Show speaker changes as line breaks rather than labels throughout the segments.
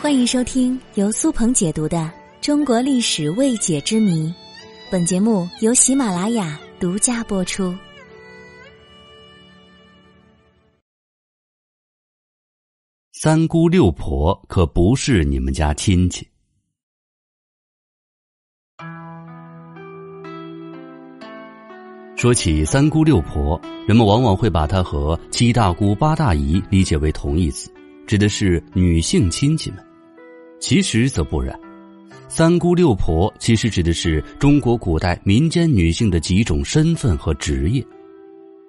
欢迎收听由苏鹏解读的《中国历史未解之谜》，本节目由喜马拉雅独家播出。
三姑六婆可不是你们家亲戚。说起三姑六婆，人们往往会把它和七大姑八大姨理解为同义词，指的是女性亲戚们。其实则不然，三姑六婆其实指的是中国古代民间女性的几种身份和职业。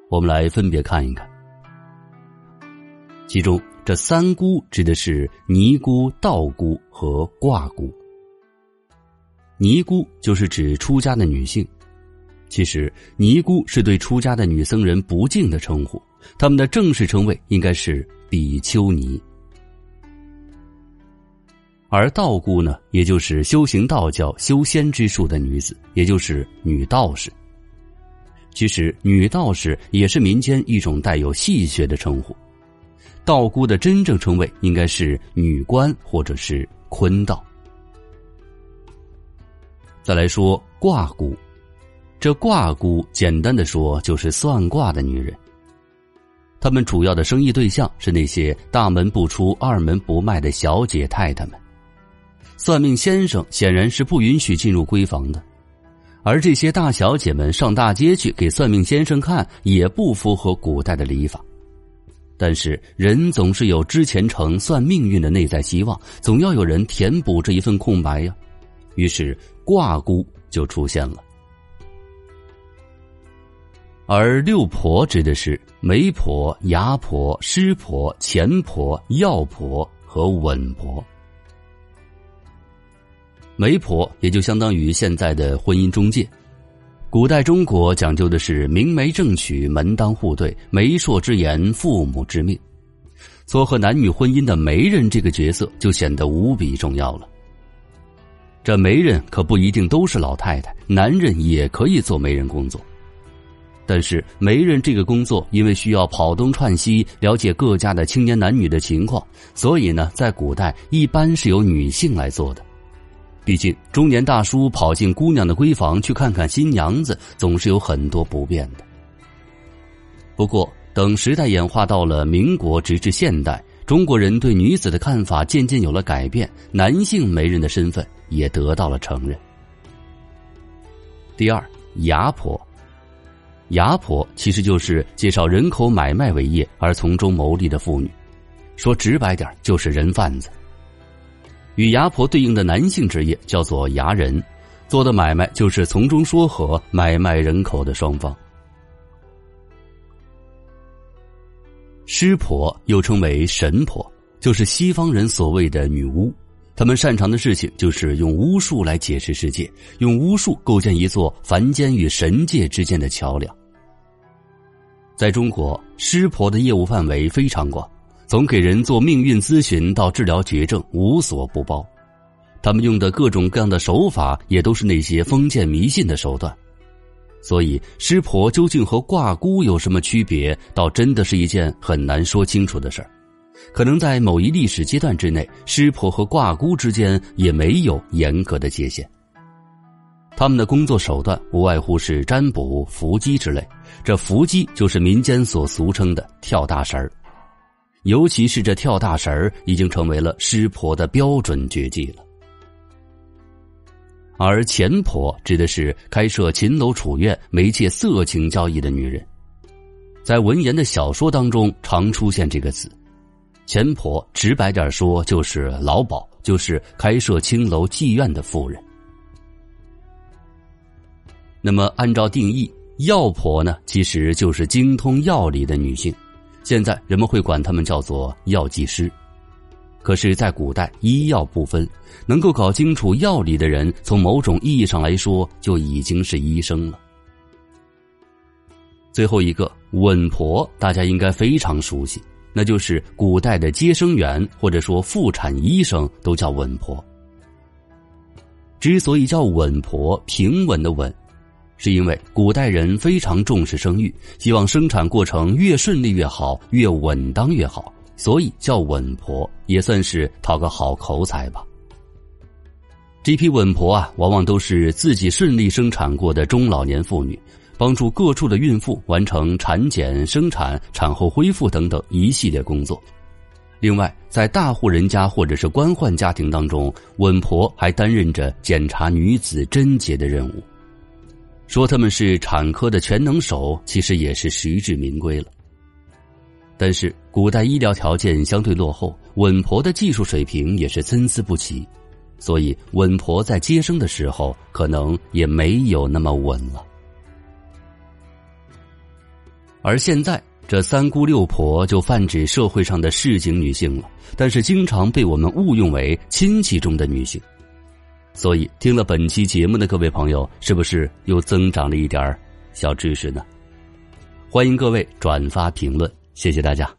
我们来分别看一看。其中，这三姑指的是尼姑、道姑和卦姑。尼姑就是指出家的女性，其实尼姑是对出家的女僧人不敬的称呼，他们的正式称谓应该是比丘尼。而道姑呢，也就是修行道教、修仙之术的女子，也就是女道士。其实，女道士也是民间一种带有戏谑的称呼。道姑的真正称谓应该是女官或者是坤道。再来说卦姑，这卦姑简单的说就是算卦的女人。他们主要的生意对象是那些大门不出、二门不迈的小姐太太们。算命先生显然是不允许进入闺房的，而这些大小姐们上大街去给算命先生看，也不符合古代的礼法。但是人总是有知前程、算命运的内在希望，总要有人填补这一份空白呀。于是卦姑就出现了。而六婆指的是媒婆、牙婆、师婆、钱婆、药婆和稳婆。媒婆也就相当于现在的婚姻中介。古代中国讲究的是明媒正娶、门当户对、媒妁之言、父母之命，撮合男女婚姻的媒人这个角色就显得无比重要了。这媒人可不一定都是老太太，男人也可以做媒人工作。但是媒人这个工作，因为需要跑东串西，了解各家的青年男女的情况，所以呢，在古代一般是由女性来做的。毕竟，中年大叔跑进姑娘的闺房去看看新娘子，总是有很多不便的。不过，等时代演化到了民国，直至现代，中国人对女子的看法渐渐有了改变，男性媒人的身份也得到了承认。第二，牙婆。牙婆其实就是介绍人口买卖为业而从中牟利的妇女，说直白点就是人贩子。与牙婆对应的男性职业叫做牙人，做的买卖就是从中说和、买卖人口的双方。师婆又称为神婆，就是西方人所谓的女巫，他们擅长的事情就是用巫术来解释世界，用巫术构建一座凡间与神界之间的桥梁。在中国，师婆的业务范围非常广。从给人做命运咨询到治疗绝症，无所不包。他们用的各种各样的手法，也都是那些封建迷信的手段。所以，师婆究竟和卦姑有什么区别，倒真的是一件很难说清楚的事儿。可能在某一历史阶段之内，师婆和卦姑之间也没有严格的界限。他们的工作手段无外乎是占卜、伏击之类。这伏击就是民间所俗称的跳大神儿。尤其是这跳大神儿，已经成为了师婆的标准绝技了。而钱婆指的是开设秦楼楚院、媒介色情交易的女人，在文言的小说当中常出现这个词。钱婆直白点说就是老鸨，就是开设青楼妓院的妇人。那么按照定义，药婆呢，其实就是精通药理的女性。现在人们会管他们叫做药剂师，可是，在古代医药不分，能够搞清楚药理的人，从某种意义上来说就已经是医生了。最后一个稳婆，大家应该非常熟悉，那就是古代的接生员或者说妇产医生都叫稳婆。之所以叫稳婆，平稳的稳。是因为古代人非常重视生育，希望生产过程越顺利越好，越稳当越好，所以叫稳婆，也算是讨个好口彩吧。这批稳婆啊，往往都是自己顺利生产过的中老年妇女，帮助各处的孕妇完成产检、生产、产后恢复等等一系列工作。另外，在大户人家或者是官宦家庭当中，稳婆还担任着检查女子贞洁的任务。说他们是产科的全能手，其实也是实至名归了。但是，古代医疗条件相对落后，稳婆的技术水平也是参差不齐，所以稳婆在接生的时候可能也没有那么稳了。而现在。这三姑六婆就泛指社会上的市井女性了，但是经常被我们误用为亲戚中的女性，所以听了本期节目的各位朋友，是不是又增长了一点小知识呢？欢迎各位转发评论，谢谢大家。